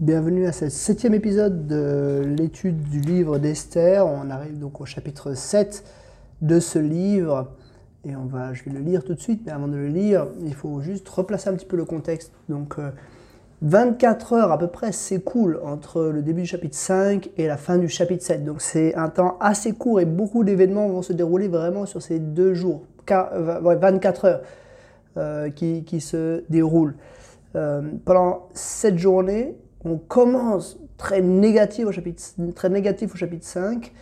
Bienvenue à ce septième épisode de l'étude du livre d'Esther. On arrive donc au chapitre 7 de ce livre. Et on va, je vais le lire tout de suite, mais avant de le lire, il faut juste replacer un petit peu le contexte. Donc, 24 euh, heures à peu près s'écoulent entre le début du chapitre 5 et la fin du chapitre 7. Donc, c'est un temps assez court et beaucoup d'événements vont se dérouler vraiment sur ces deux jours, 24 heures euh, qui, se déroulent. Euh, pendant cette journée, on commence très négatif au chapitre, très négatif au chapitre 5.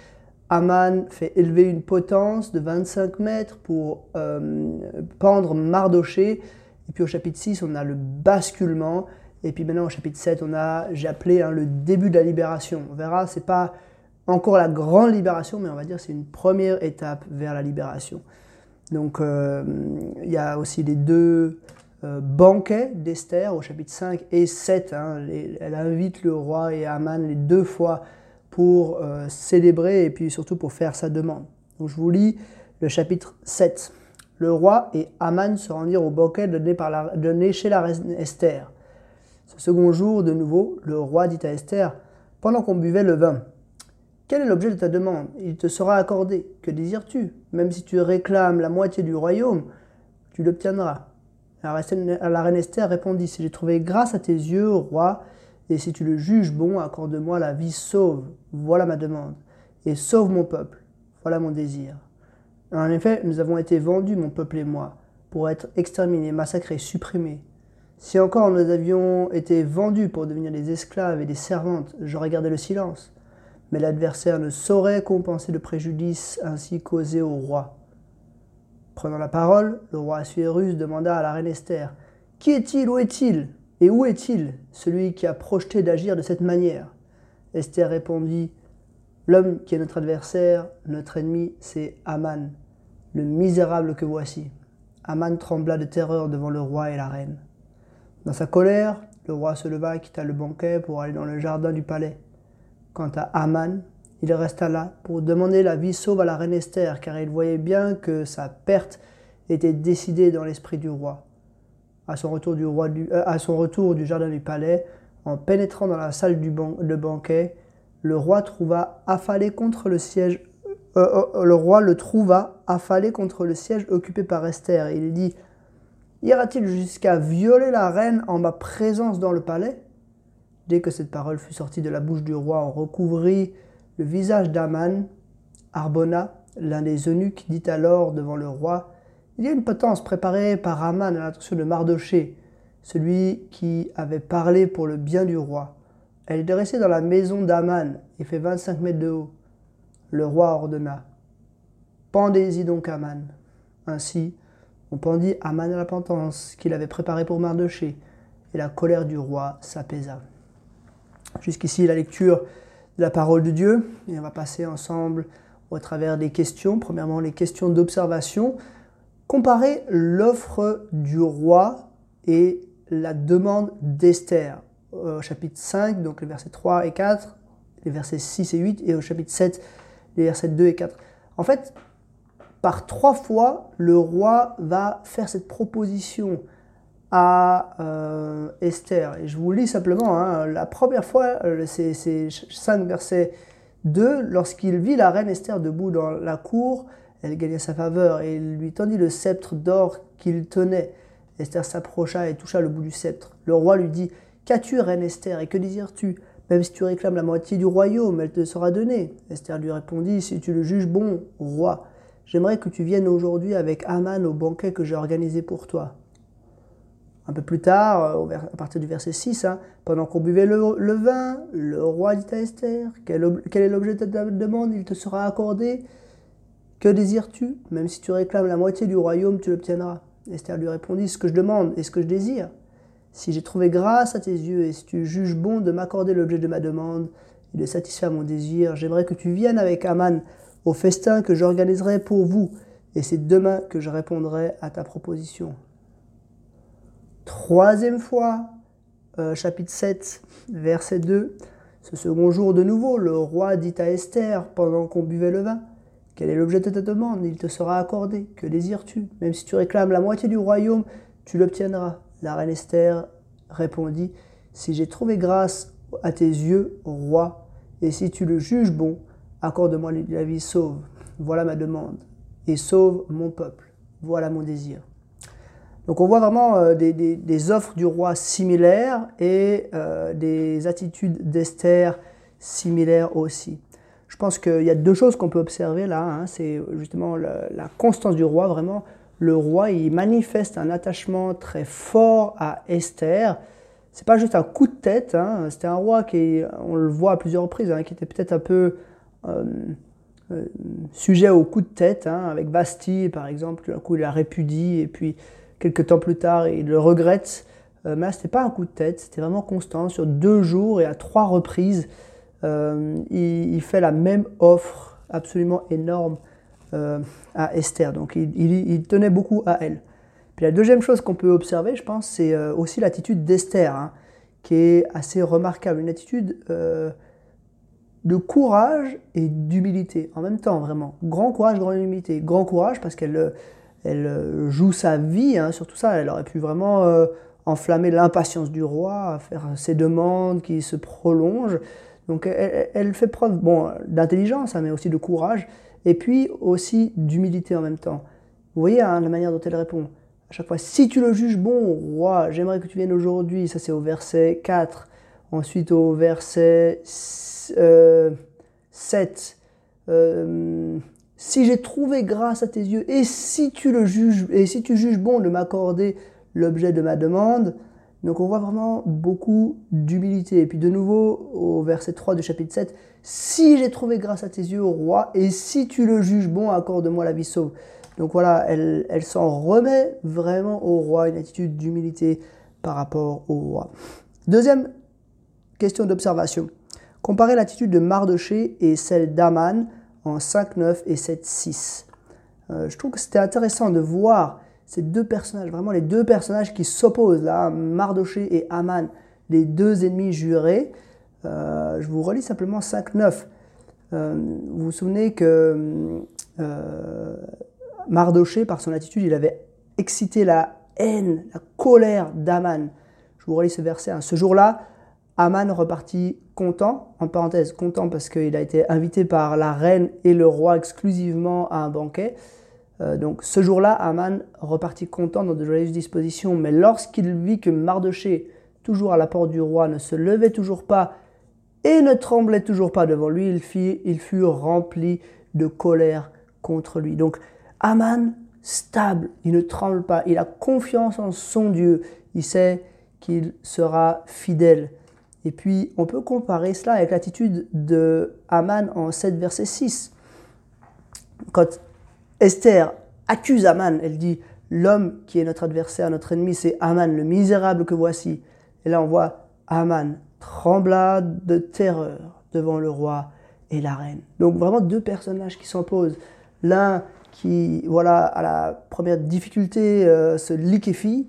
Aman fait élever une potence de 25 mètres pour euh, pendre Mardoché. Et puis au chapitre 6, on a le basculement. Et puis maintenant au chapitre 7, on a, j'ai appelé hein, le début de la libération. On verra, c'est pas encore la grande libération, mais on va dire c'est une première étape vers la libération. Donc euh, il y a aussi les deux banquet d'Esther au chapitre 5 et 7. Hein, elle invite le roi et Aman les deux fois pour euh, célébrer et puis surtout pour faire sa demande. Donc je vous lis le chapitre 7. Le roi et Aman se rendirent au banquet donné, par la, donné chez la reine Esther. Ce second jour, de nouveau, le roi dit à Esther, pendant qu'on buvait le vin, quel est l'objet de ta demande? Il te sera accordé. Que désires-tu? Même si tu réclames la moitié du royaume, tu l'obtiendras. La reine Esther répondit, Si j'ai trouvé grâce à tes yeux, roi, et si tu le juges bon, accorde-moi la vie sauve, voilà ma demande, et sauve mon peuple, voilà mon désir. En effet, nous avons été vendus, mon peuple et moi, pour être exterminés, massacrés, supprimés. Si encore nous avions été vendus pour devenir des esclaves et des servantes, j'aurais gardé le silence. Mais l'adversaire ne saurait compenser le préjudice ainsi causé au roi. Prenant la parole, le roi Assuérus demanda à la reine Esther Qui est-il Où est-il Et où est-il, celui qui a projeté d'agir de cette manière? Esther répondit L'homme qui est notre adversaire, notre ennemi, c'est Aman, le misérable que voici. Aman trembla de terreur devant le roi et la reine. Dans sa colère, le roi se leva et quitta le banquet pour aller dans le jardin du palais. Quant à Aman, il resta là pour demander la vie sauve à la reine Esther, car il voyait bien que sa perte était décidée dans l'esprit du roi. À son, retour du roi euh, à son retour du jardin du palais, en pénétrant dans la salle du de banquet, le roi trouva affalé contre le siège. Euh, euh, le roi le trouva affalé contre le siège occupé par Esther. Il dit Ira-t-il jusqu'à violer la reine en ma présence dans le palais? Dès que cette parole fut sortie de la bouche du roi, on recouvrit le visage d'Aman, Arbona, l'un des eunuques, dit alors devant le roi Il y a une potence préparée par Aman à l'intention de Mardoché, celui qui avait parlé pour le bien du roi. Elle est dressée dans la maison d'Aman et fait 25 mètres de haut. Le roi ordonna Pendez-y donc Aman. Ainsi, on pendit Aman à la pentance qu'il avait préparée pour Mardoché, et la colère du roi s'apaisa. Jusqu'ici, la lecture la parole de Dieu. Et on va passer ensemble au travers des questions. Premièrement, les questions d'observation. Comparer l'offre du roi et la demande d'Esther. Au chapitre 5, donc les versets 3 et 4, les versets 6 et 8, et au chapitre 7, les versets 2 et 4. En fait, par trois fois, le roi va faire cette proposition à euh, Esther. Et je vous lis simplement, hein, la première fois, euh, c'est 5 versets 2, lorsqu'il vit la reine Esther debout dans la cour, elle gagna sa faveur et lui tendit le sceptre d'or qu'il tenait. Esther s'approcha et toucha le bout du sceptre. Le roi lui dit Qu'as-tu, reine Esther, et que désires-tu? Même si tu réclames la moitié du royaume, elle te sera donnée. Esther lui répondit Si tu le juges bon, roi, j'aimerais que tu viennes aujourd'hui avec Aman au banquet que j'ai organisé pour toi. Un peu plus tard, euh, à partir du verset 6, hein, pendant qu'on buvait le, vin, le roi dit à Esther, quel, est l'objet de ta demande? Il te sera accordé. Que désires-tu? Même si tu réclames la moitié du royaume, tu l'obtiendras. Esther lui répondit, ce que je demande et ce que je désire. Si j'ai trouvé grâce à tes yeux et si tu juges bon de m'accorder l'objet de ma demande et de satisfaire mon désir, j'aimerais que tu viennes avec Aman au festin que j'organiserai pour vous, et c'est demain que je répondrai à ta proposition. Troisième fois, euh, chapitre 7, verset 2. Ce second jour de nouveau, le roi dit à Esther, pendant qu'on buvait le vin, Quel est l'objet de ta demande? Il te sera accordé. Que désires-tu? Même si tu réclames la moitié du royaume, tu l'obtiendras. La reine Esther répondit, Si j'ai trouvé grâce à tes yeux, roi Et si tu le juges bon, accorde-moi la vie sauve. Voilà ma demande. Et sauve mon peuple. Voilà mon désir. Donc on voit vraiment euh, des, offres du roi similaires et euh, des attitudes d'Esther similaires aussi. Je pense qu'il y a deux choses qu'on peut observer là. Hein. C'est justement la, constance du roi. Vraiment, le roi, il manifeste un attachement très fort à Esther. C'est pas juste un coup de tête. Hein. C'était un roi qui, on le voit à plusieurs reprises, hein, qui était peut-être un peu euh, sujet au coup de tête, avec Bastille par exemple. Tout d'un coup, il la répudie et puis quelques temps plus tard, il le regrette. Euh, mais là, ce n'était pas un coup de tête, c'était vraiment constant. Sur deux jours et à trois reprises, euh, il, fait la même offre absolument énorme euh, à Esther. Donc il, tenait beaucoup à elle. Puis la deuxième chose qu'on peut observer, je pense, c'est aussi l'attitude d'Esther, hein, qui est assez remarquable. Une attitude de courage et d'humilité en même temps, vraiment. Grand courage, grande humilité. Grand courage parce qu'elle elle euh, joue sa vie hein, sur tout ça. Elle aurait pu vraiment euh, enflammer l'impatience du roi, faire ses demandes qui se prolongent. Donc elle, fait preuve bon, d'intelligence, hein, mais aussi de courage, et puis aussi d'humilité en même temps. Vous voyez hein, la manière dont elle répond. À chaque fois, si tu le juges bon, roi, j'aimerais que tu viennes aujourd'hui. Ça, c'est au verset 4. Ensuite, au verset 7. Euh, si j'ai trouvé grâce à tes yeux, et si tu le juges, et si tu juges bon de m'accorder l'objet de ma demande, donc on voit vraiment beaucoup d'humilité. Et puis de nouveau, au verset 3 du chapitre 7, si j'ai trouvé grâce à tes yeux, roi, et si tu le juges bon, accorde-moi la vie sauve. Donc voilà, elle, elle s'en remet vraiment au roi, une attitude d'humilité par rapport au roi. Deuxième question d'observation. Comparez l'attitude de Mardoché et celle d'Aman en 5, 9 et 7, 6. Euh, je trouve que c'était intéressant de voir ces deux personnages, vraiment les deux personnages qui s'opposent là, Mardoché et Aman, les deux ennemis jurés. Euh, je vous relis simplement 5, 9. Euh, vous vous souvenez que Mardoché, par son attitude, il avait excité la haine, la colère d'Aman. Je vous relis ce verset. Hein. Ce jour-là, Aman repartit content, en parenthèse content parce qu'il a été invité par la reine et le roi exclusivement à un banquet. Euh, donc ce jour-là, Aman repartit content dans de joyeuses dispositions, mais lorsqu'il vit que Mardoché, toujours à la porte du roi, ne se levait toujours pas et ne tremblait toujours pas devant lui, il, il fut rempli de colère contre lui. Donc Aman, stable, il ne tremble pas, il a confiance en son Dieu, il sait qu'il sera fidèle. Et puis, on peut comparer cela avec l'attitude de Haman en 7, verset 6. Quand Esther accuse Haman, elle dit L'homme qui est notre adversaire, notre ennemi, c'est Haman, le misérable que voici. Et là, on voit Haman trembla de terreur devant le roi et la reine. Donc, vraiment deux personnages qui s'opposent. L'un qui, voilà, à la première difficulté, euh, se liquéfie,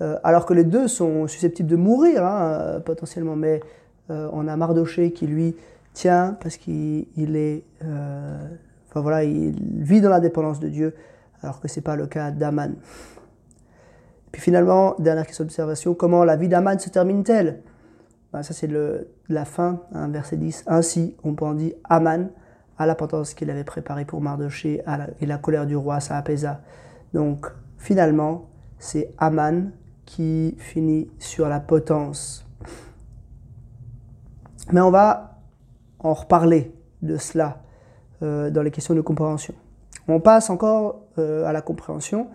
alors que les deux sont susceptibles de mourir hein, euh, potentiellement. Mais euh, on a Mardoché qui lui tient parce qu'il est, enfin voilà, il vit dans la dépendance de Dieu, alors que ce n'est pas le cas d'Aman. Puis finalement, dernière question d'observation, comment la vie d'Aman se termine-t-elle? Ben, Ça c'est la fin, hein, verset 10. Ainsi, on peut en dire Aman, à la potence qu'il avait préparée pour Mardoché, et la colère du roi, ça apaisa. Donc finalement, c'est Aman qui finit sur la potence. Mais on va en reparler de cela euh, dans les questions de compréhension. On passe encore euh, à la compréhension.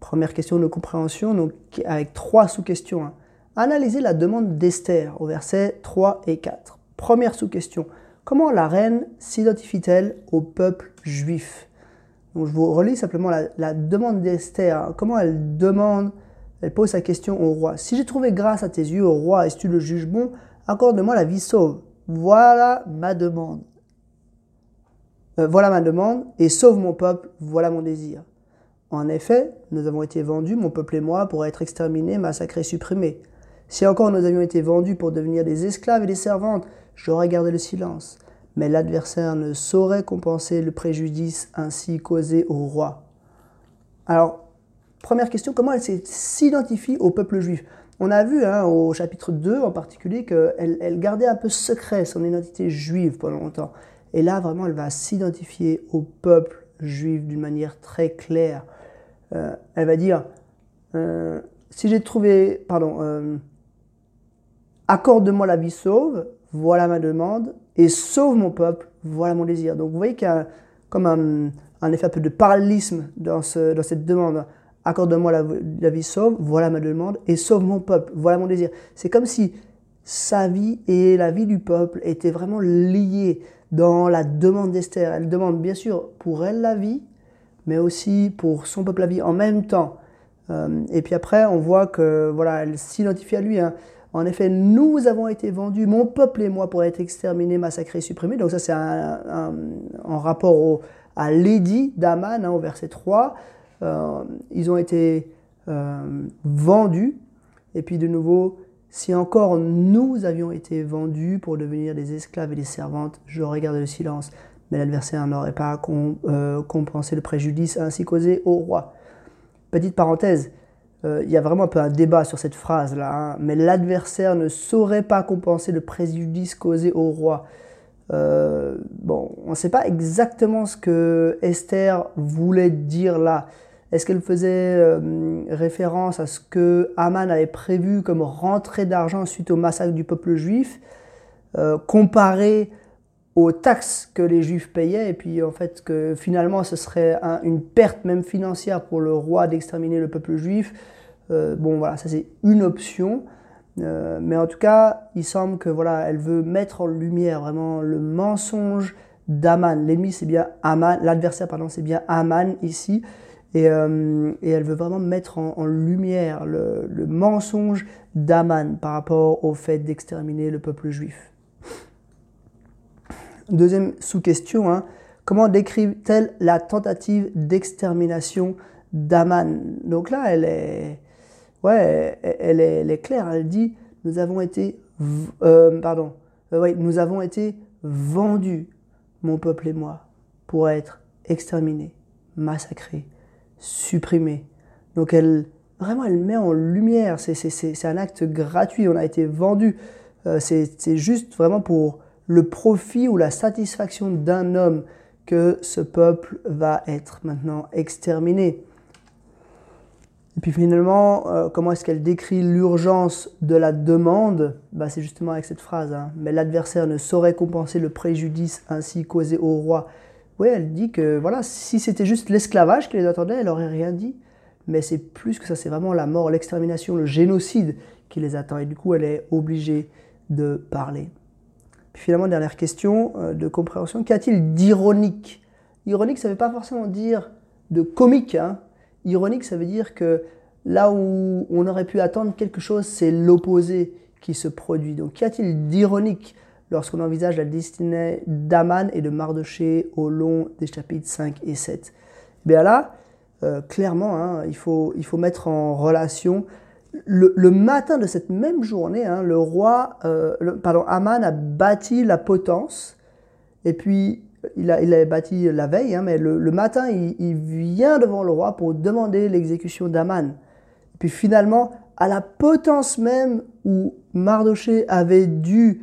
Première question de compréhension, donc avec trois sous-questions. Hein. Analyser la demande d'Esther au verset 3 et 4. Première sous-question. Comment la reine s'identifie-t-elle au peuple juif? Donc, Je vous relis simplement la, demande d'Esther. Hein. Comment elle demande elle pose sa question au roi. Si j'ai trouvé grâce à tes yeux, au roi, et si tu le juges bon, accorde-moi la vie sauve. Voilà ma demande. Euh, voilà ma demande, et sauve mon peuple, voilà mon désir. En effet, nous avons été vendus, mon peuple et moi, pour être exterminés, massacrés, supprimés. Si encore nous avions été vendus pour devenir des esclaves et des servantes, j'aurais gardé le silence. Mais l'adversaire ne saurait compenser le préjudice ainsi causé au roi. Alors, Première question, comment elle s'identifie au peuple juif? On a vu hein, au chapitre 2 en particulier qu'elle elle gardait un peu secret son identité juive pendant longtemps. Et là, vraiment, elle va s'identifier au peuple juif d'une manière très claire. Euh, elle va dire, euh, si j'ai trouvé, pardon, euh, accorde-moi la vie sauve, voilà ma demande, et sauve mon peuple, voilà mon désir. Donc vous voyez qu'il y a comme un, effet un peu de parallélisme dans, ce, dans cette demande. Accorde-moi la, vie sauve, voilà ma demande, et sauve mon peuple, voilà mon désir. C'est comme si sa vie et la vie du peuple étaient vraiment liées dans la demande d'Esther. Elle demande bien sûr pour elle la vie, mais aussi pour son peuple la vie en même temps. Euh, et puis après, on voit que voilà, elle s'identifie à lui. Hein. En effet, nous avons été vendus, mon peuple et moi, pour être exterminés, massacrés, supprimés. Donc ça, c'est en rapport à l'édit d'Aman, hein, au verset 3. Euh, ils ont été euh, vendus. Et puis de nouveau, si encore nous avions été vendus pour devenir des esclaves et des servantes, j'aurais gardé le silence mais l'adversaire n'aurait pas euh, compensé le préjudice ainsi causé au roi. Petite parenthèse, il y a vraiment un peu un débat sur cette phrase-là, hein, mais l'adversaire ne saurait pas compenser le préjudice causé au roi. Bon, on ne sait pas exactement ce que Esther voulait dire là. Est-ce qu'elle faisait référence à ce que Haman avait prévu comme rentrée d'argent suite au massacre du peuple juif, comparé aux taxes que les Juifs payaient, et puis en fait que finalement ce serait une perte même financière pour le roi d'exterminer le peuple juif? Euh, bon voilà, ça c'est une option, euh, mais en tout cas, il semble que voilà, elle veut mettre en lumière vraiment le mensonge d'Aman. L'ennemi c'est bien Aman, l'adversaire pardon c'est bien Aman ici, et, euh, et, elle veut vraiment mettre en, lumière le, mensonge d'Aman par rapport au fait d'exterminer le peuple juif. Deuxième sous-question, hein. comment décrit-elle la tentative d'extermination d'Aman? Donc là, elle est, ouais, elle est, claire. Elle dit nous avons été, euh, pardon, euh, nous avons été vendus, mon peuple et moi, pour être exterminés, massacrés, supprimés. Donc elle, vraiment, elle met en lumière. C'est un acte gratuit. On a été vendus. Euh, c'est juste vraiment pour le profit ou la satisfaction d'un homme que ce peuple va être maintenant exterminé. Et puis finalement, euh, comment est-ce qu'elle décrit l'urgence de la demande? Bah, C'est justement avec cette phrase. Hein. Mais l'adversaire ne saurait compenser le préjudice ainsi causé au roi. Oui, elle dit que voilà, si c'était juste l'esclavage qui les attendait, elle n'aurait rien dit. Mais c'est plus que ça, c'est vraiment la mort, l'extermination, le génocide qui les attend. Et du coup, elle est obligée de parler finalement, dernière question euh, de compréhension, qu'y a-t-il d'ironique? Ironique, ça ne veut pas forcément dire de comique. Hein. Ironique, ça veut dire que là où on aurait pu attendre quelque chose, c'est l'opposé qui se produit. Donc qu'y a-t-il d'ironique lorsqu'on envisage la destinée d'Aman et de Mardoché au long des chapitres 5 et 7 eh Bien là, euh, clairement, hein, il, faut, il faut mettre en relation le, matin de cette même journée, hein, le roi, euh, pardon, Aman a bâti la potence, et puis il a, il bâti la veille, hein, mais le, matin, il, vient devant le roi pour demander l'exécution d'Aman. Puis finalement, à la potence même où Mardoché avait dû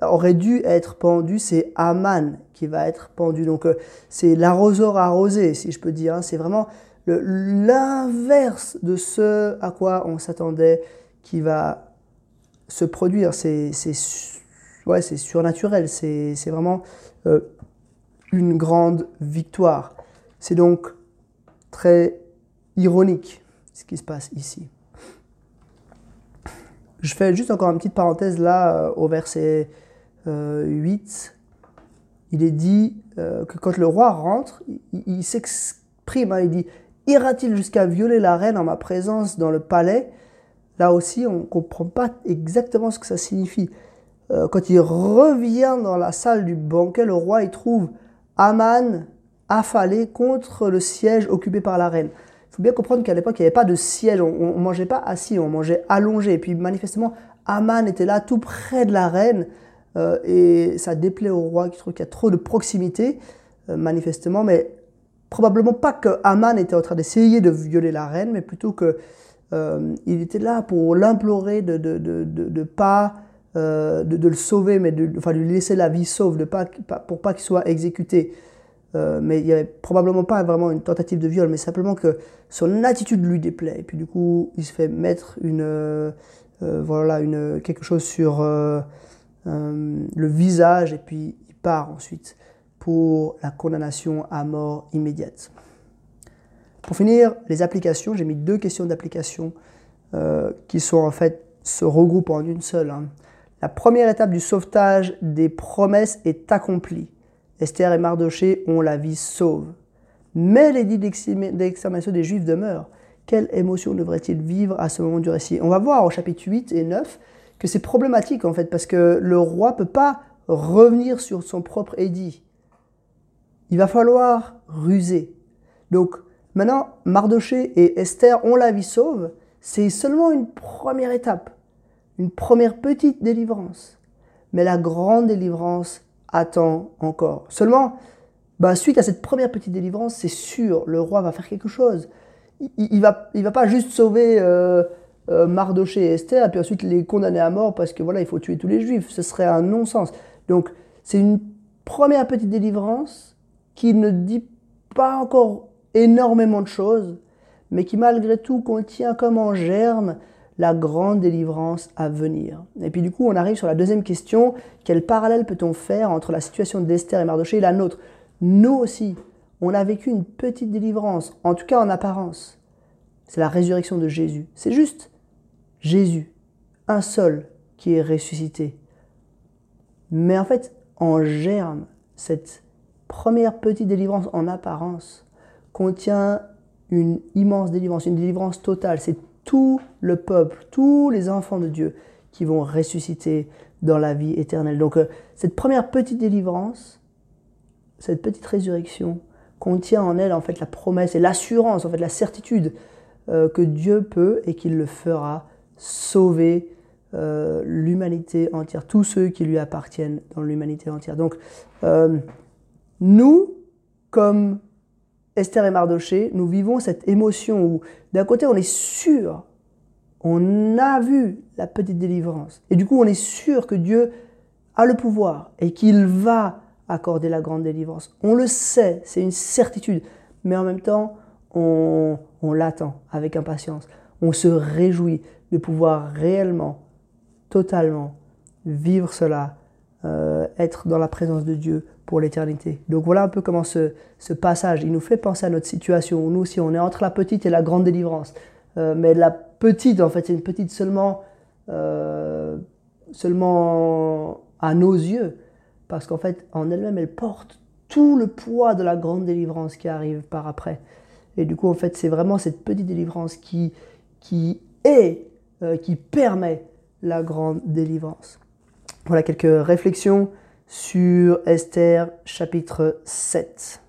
aurait dû être pendu, c'est Aman qui va être pendu. Donc euh, c'est l'arroseur arrosé, si je peux dire. Hein. C'est vraiment l'inverse de ce à quoi on s'attendait qui va se produire. C'est surnaturel, c'est vraiment euh, une grande victoire. C'est donc très ironique ce qui se passe ici. Je fais juste encore une petite parenthèse là euh, au verset 8. Euh, il est dit que quand le roi rentre, il, il s'exprime, hein, il dit Ira-t-il jusqu'à violer la reine en ma présence dans le palais? Là aussi, on ne comprend pas exactement ce que ça signifie. Euh, quand il revient dans la salle du banquet, le roi y trouve Aman affalé contre le siège occupé par la reine. Il faut bien comprendre qu'à l'époque, il n'y avait pas de siège, on ne mangeait pas assis, on mangeait allongé. Et puis manifestement, Aman était là tout près de la reine. Euh, et ça déplaît au roi qui trouve qu'il y a trop de proximité, euh, manifestement. Mais probablement pas que Haman était en train d'essayer de violer la reine, mais plutôt que euh, il était là pour l'implorer de ne de, de, de, pas de, le sauver, mais de, enfin, lui laisser la vie sauve, de pas, pour pas qu'il soit exécuté. Euh, mais il n'y avait probablement pas vraiment une tentative de viol, mais simplement que son attitude lui déplaît. Et puis du coup, il se fait mettre une, voilà, une, quelque chose sur le visage, et puis il part ensuite pour la condamnation à mort immédiate. Pour finir, les applications, j'ai mis deux questions d'application euh, qui sont en fait se regroupent en une seule. Hein. La première étape du sauvetage des promesses est accomplie. Esther et Mardoché ont la vie sauve. Mais l'édit d'extermination des Juifs demeure. Quelle émotion devrait-il vivre à ce moment du récit? On va voir au chapitre 8 et 9 que c'est problématique en fait parce que le roi peut pas revenir sur son propre édit. Il va falloir ruser. Donc Maintenant, Mardoché et Esther ont la vie sauve. C'est seulement une première étape, une première petite délivrance. Mais la grande délivrance attend encore. Seulement, bah, suite à cette première petite délivrance, c'est sûr, le roi va faire quelque chose. Il ne va, il va pas juste sauver euh, euh, Mardoché et Esther, puis ensuite les condamner à mort parce que voilà, il faut tuer tous les juifs. Ce serait un non-sens. Donc, c'est une première petite délivrance qui ne dit pas encore énormément de choses, mais qui malgré tout contient comme en germe la grande délivrance à venir. Et puis du coup, on arrive sur la deuxième question, quel parallèle peut-on faire entre la situation d'Esther et Mardoché et la nôtre? Nous aussi, on a vécu une petite délivrance, en tout cas en apparence. C'est la résurrection de Jésus. C'est juste Jésus, un seul qui est ressuscité. Mais en fait, en germe, cette première petite délivrance en apparence, contient une immense délivrance, une délivrance totale. C'est tout le peuple, tous les enfants de Dieu qui vont ressusciter dans la vie éternelle. Donc euh, cette première petite délivrance, cette petite résurrection, contient en elle en fait la promesse et l'assurance, en fait la certitude euh, que Dieu peut et qu'il le fera sauver euh, l'humanité entière, tous ceux qui lui appartiennent dans l'humanité entière. Donc nous, comme Esther et Mardoché, nous vivons cette émotion où d'un côté on est sûr, on a vu la petite délivrance, et du coup on est sûr que Dieu a le pouvoir et qu'il va accorder la grande délivrance. On le sait, c'est une certitude, mais en même temps on, l'attend avec impatience. On se réjouit de pouvoir réellement, totalement vivre cela, euh, être dans la présence de Dieu pour l'éternité. Donc voilà un peu comment ce, passage, il nous fait penser à notre situation. Nous aussi, on est entre la petite et la grande délivrance. Euh, mais la petite, en fait, c'est une petite seulement, euh, seulement à nos yeux. Parce qu'en fait, en elle-même, elle porte tout le poids de la grande délivrance qui arrive par après. Et du coup, en fait, c'est vraiment cette petite délivrance qui, qui est, qui permet la grande délivrance. Voilà quelques réflexions sur Esther chapitre 7.